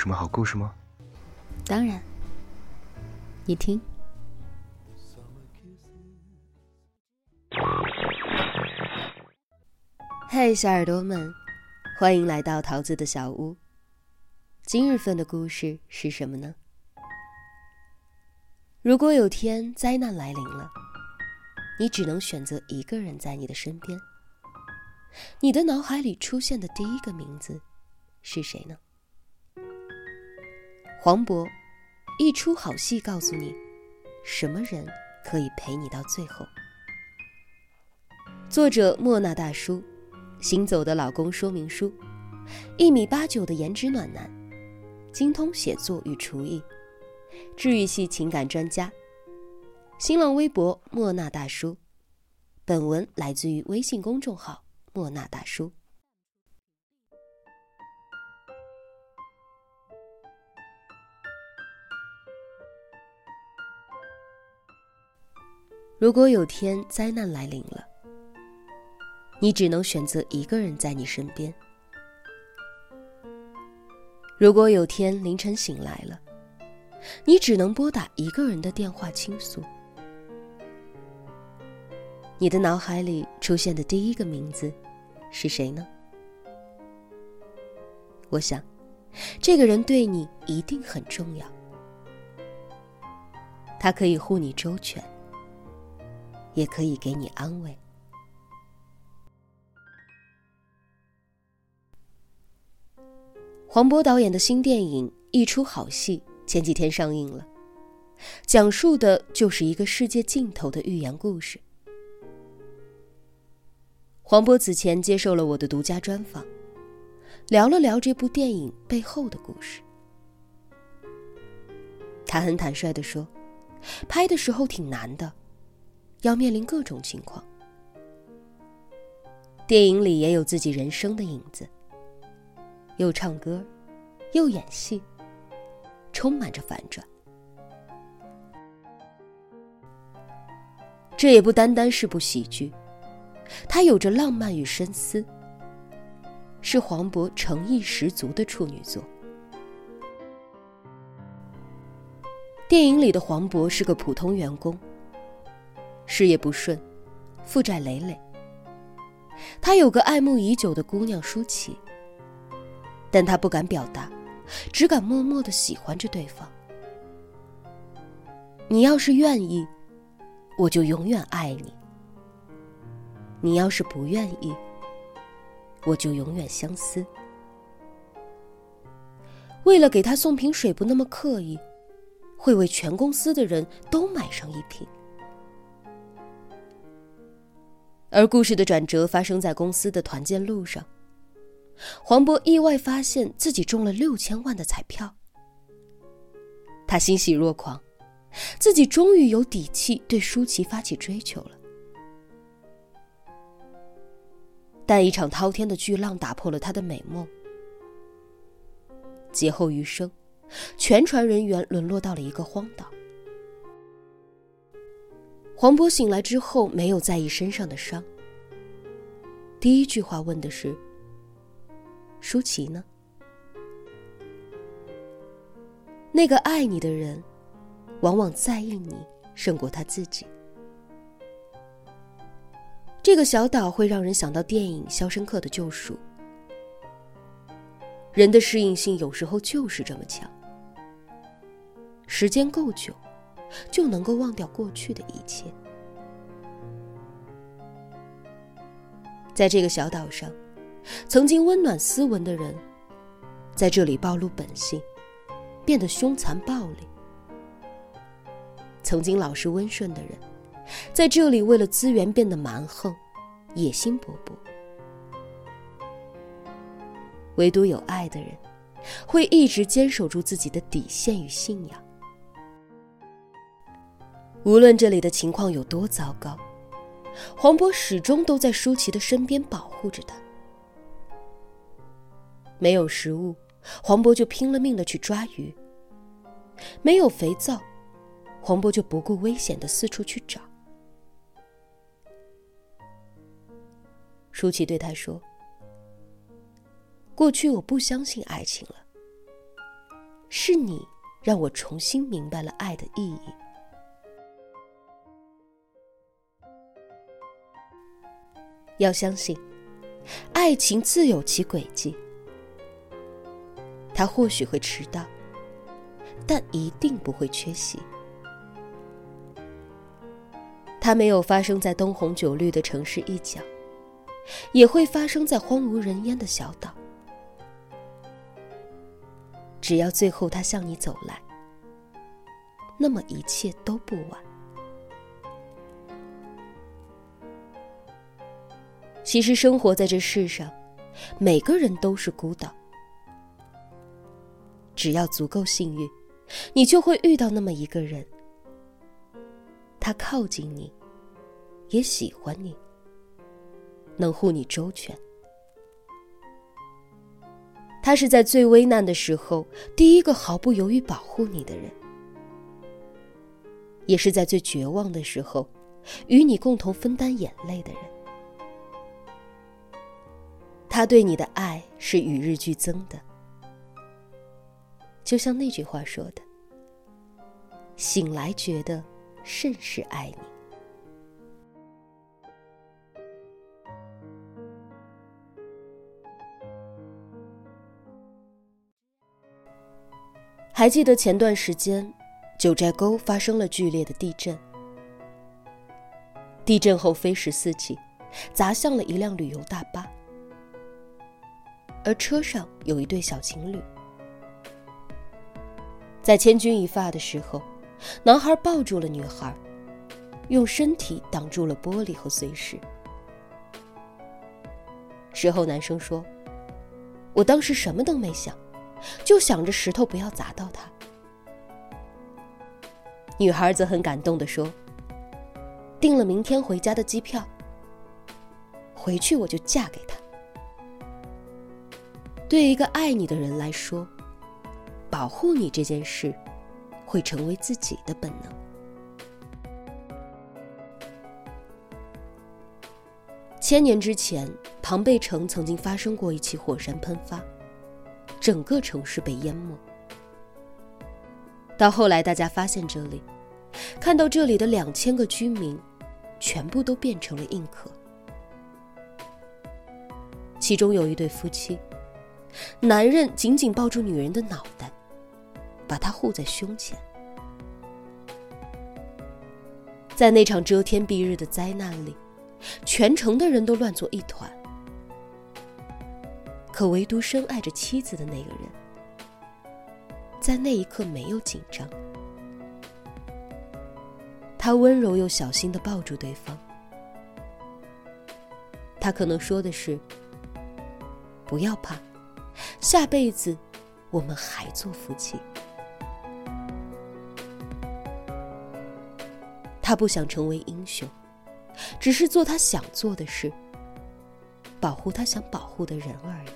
有什么好故事吗？当然，你听。嘿，小耳朵们，欢迎来到桃子的小屋。今日份的故事是什么呢？如果有天灾难来临了，你只能选择一个人在你的身边，你的脑海里出现的第一个名字是谁呢？黄渤，一出好戏告诉你，什么人可以陪你到最后。作者莫那大叔，行走的老公说明书，一米八九的颜值暖男，精通写作与厨艺。治愈系情感专家，新浪微博莫那大叔。本文来自于微信公众号莫那大叔。如果有天灾难来临了，你只能选择一个人在你身边。如果有天凌晨醒来了，你只能拨打一个人的电话倾诉。你的脑海里出现的第一个名字是谁呢？我想，这个人对你一定很重要。他可以护你周全，也可以给你安慰。黄渤导演的新电影《一出好戏》。前几天上映了，讲述的就是一个世界尽头的寓言故事。黄渤此前接受了我的独家专访，聊了聊这部电影背后的故事。他很坦率的说，拍的时候挺难的，要面临各种情况。电影里也有自己人生的影子，又唱歌，又演戏。充满着反转，这也不单单是部喜剧，它有着浪漫与深思，是黄渤诚意十足的处女作。电影里的黄渤是个普通员工，事业不顺，负债累累。他有个爱慕已久的姑娘舒淇，但他不敢表达。只敢默默的喜欢着对方。你要是愿意，我就永远爱你；你要是不愿意，我就永远相思。为了给他送瓶水不那么刻意，会为全公司的人都买上一瓶。而故事的转折发生在公司的团建路上。黄渤意外发现自己中了六千万的彩票，他欣喜若狂，自己终于有底气对舒淇发起追求了。但一场滔天的巨浪打破了他的美梦，劫后余生，全船人员沦落到了一个荒岛。黄渤醒来之后没有在意身上的伤，第一句话问的是。舒淇呢？那个爱你的人，往往在意你胜过他自己。这个小岛会让人想到电影《肖申克的救赎》。人的适应性有时候就是这么强，时间够久，就能够忘掉过去的一切。在这个小岛上。曾经温暖斯文的人，在这里暴露本性，变得凶残暴力；曾经老实温顺的人，在这里为了资源变得蛮横、野心勃勃。唯独有爱的人，会一直坚守住自己的底线与信仰。无论这里的情况有多糟糕，黄渤始终都在舒淇的身边保护着她。没有食物，黄渤就拼了命的去抓鱼；没有肥皂，黄渤就不顾危险的四处去找。舒淇对他说：“过去我不相信爱情了，是你让我重新明白了爱的意义。要相信，爱情自有其轨迹。它或许会迟到，但一定不会缺席。它没有发生在灯红酒绿的城市一角，也会发生在荒无人烟的小岛。只要最后他向你走来，那么一切都不晚。其实生活在这世上，每个人都是孤岛。只要足够幸运，你就会遇到那么一个人。他靠近你，也喜欢你，能护你周全。他是在最危难的时候第一个毫不犹豫保护你的人，也是在最绝望的时候与你共同分担眼泪的人。他对你的爱是与日俱增的，就像那句话说的：“醒来觉得甚是爱你。”还记得前段时间，九寨沟发生了剧烈的地震。地震后飞石四起，砸向了一辆旅游大巴，而车上有一对小情侣。在千钧一发的时候，男孩抱住了女孩，用身体挡住了玻璃和碎石。事后，男生说：“我当时什么都没想。”就想着石头不要砸到他。女孩则很感动的说：“订了明天回家的机票，回去我就嫁给他。”对一个爱你的人来说，保护你这件事，会成为自己的本能。千年之前，庞贝城曾经发生过一起火山喷发。整个城市被淹没。到后来，大家发现这里，看到这里的两千个居民，全部都变成了硬壳。其中有一对夫妻，男人紧紧抱住女人的脑袋，把她护在胸前。在那场遮天蔽日的灾难里，全城的人都乱作一团。可唯独深爱着妻子的那个人，在那一刻没有紧张。他温柔又小心的抱住对方。他可能说的是：“不要怕，下辈子我们还做夫妻。”他不想成为英雄，只是做他想做的事，保护他想保护的人而已。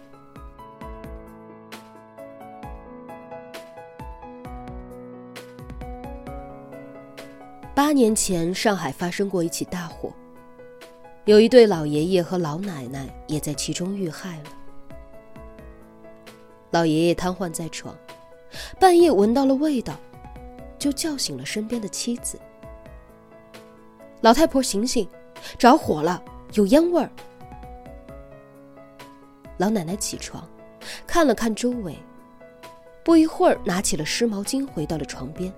八年前，上海发生过一起大火，有一对老爷爷和老奶奶也在其中遇害了。老爷爷瘫痪在床，半夜闻到了味道，就叫醒了身边的妻子。老太婆，醒醒，着火了，有烟味儿。老奶奶起床，看了看周围，不一会儿拿起了湿毛巾，回到了床边，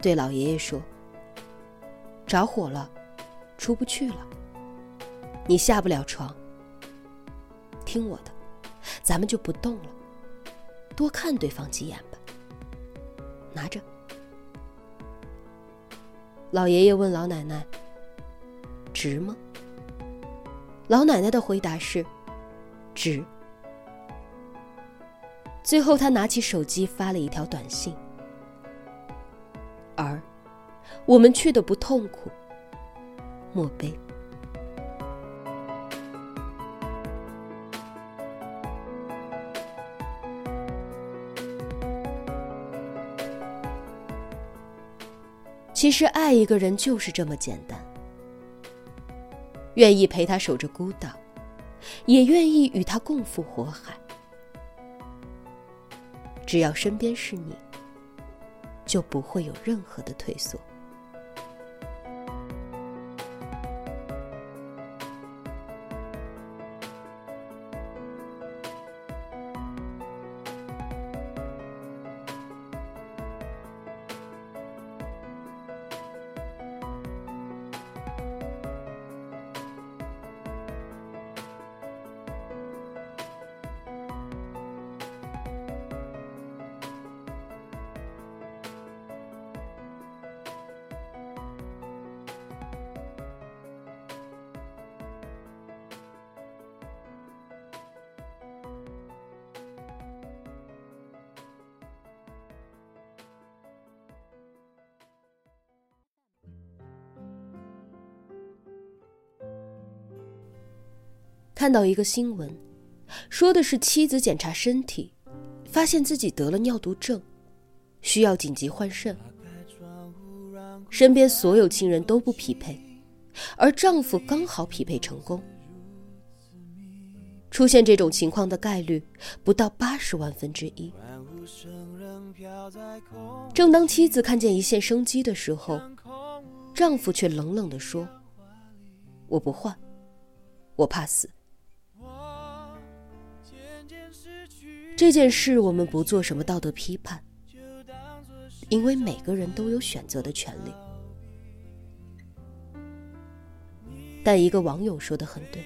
对老爷爷说。着火了，出不去了。你下不了床。听我的，咱们就不动了，多看对方几眼吧。拿着。老爷爷问老奶奶：“值吗？”老奶奶的回答是：“值。”最后，他拿起手机发了一条短信：“儿。”我们去的不痛苦，莫悲。其实爱一个人就是这么简单，愿意陪他守着孤岛，也愿意与他共赴火海。只要身边是你，就不会有任何的退缩。看到一个新闻，说的是妻子检查身体，发现自己得了尿毒症，需要紧急换肾。身边所有亲人都不匹配，而丈夫刚好匹配成功。出现这种情况的概率不到八十万分之一。正当妻子看见一线生机的时候，丈夫却冷冷地说：“我不换，我怕死。”这件事我们不做什么道德批判，因为每个人都有选择的权利。但一个网友说的很对：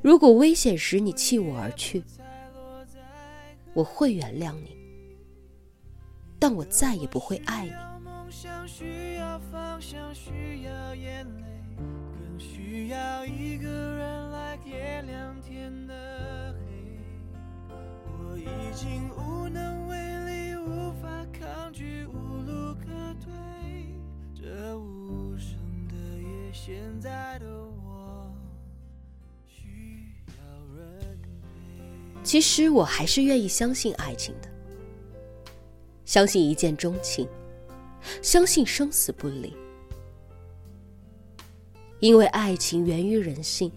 如果危险时你弃我而去，我会原谅你，但我再也不会爱你。需要一个人来点亮天的已经无能为力，无法抗拒，无路可退。这无声的夜，现在的我需要人陪。其实我还是愿意相信爱情的，相信一见钟情，相信生死不离。因为爱情源于人性，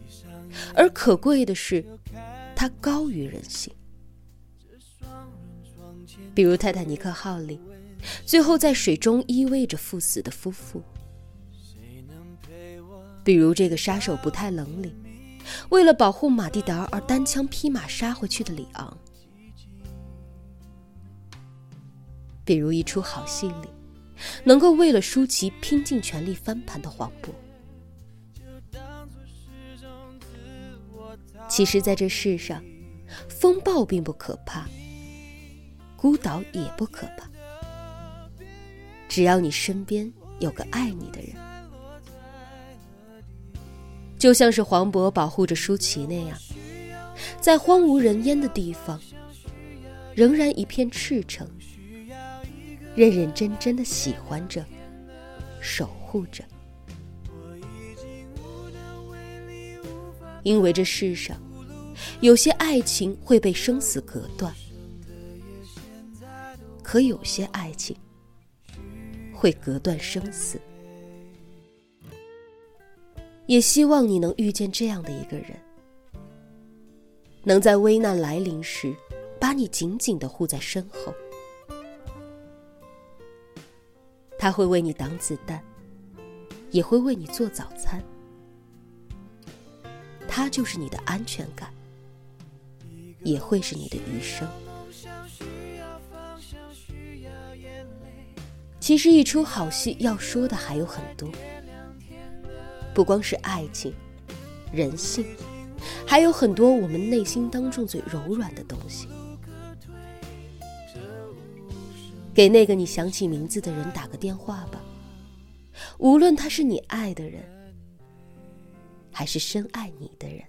而可贵的是，它高于人性。比如泰坦尼克号里，最后在水中依偎着赴死的夫妇；比如这个杀手不太冷里，为了保护马蒂达而单枪匹马杀回去的里昂；比如一出好戏里，能够为了舒淇拼尽全力翻盘的黄渤。其实，在这世上，风暴并不可怕。孤岛也不可怕，只要你身边有个爱你的人，就像是黄渤保护着舒淇那样，在荒无人烟的地方，仍然一片赤诚，认认真真的喜欢着，守护着，因为这世上有些爱情会被生死隔断。可有些爱情会隔断生死，也希望你能遇见这样的一个人，能在危难来临时把你紧紧的护在身后。他会为你挡子弹，也会为你做早餐。他就是你的安全感，也会是你的余生。其实一出好戏要说的还有很多，不光是爱情、人性，还有很多我们内心当中最柔软的东西。给那个你想起名字的人打个电话吧，无论他是你爱的人，还是深爱你的人。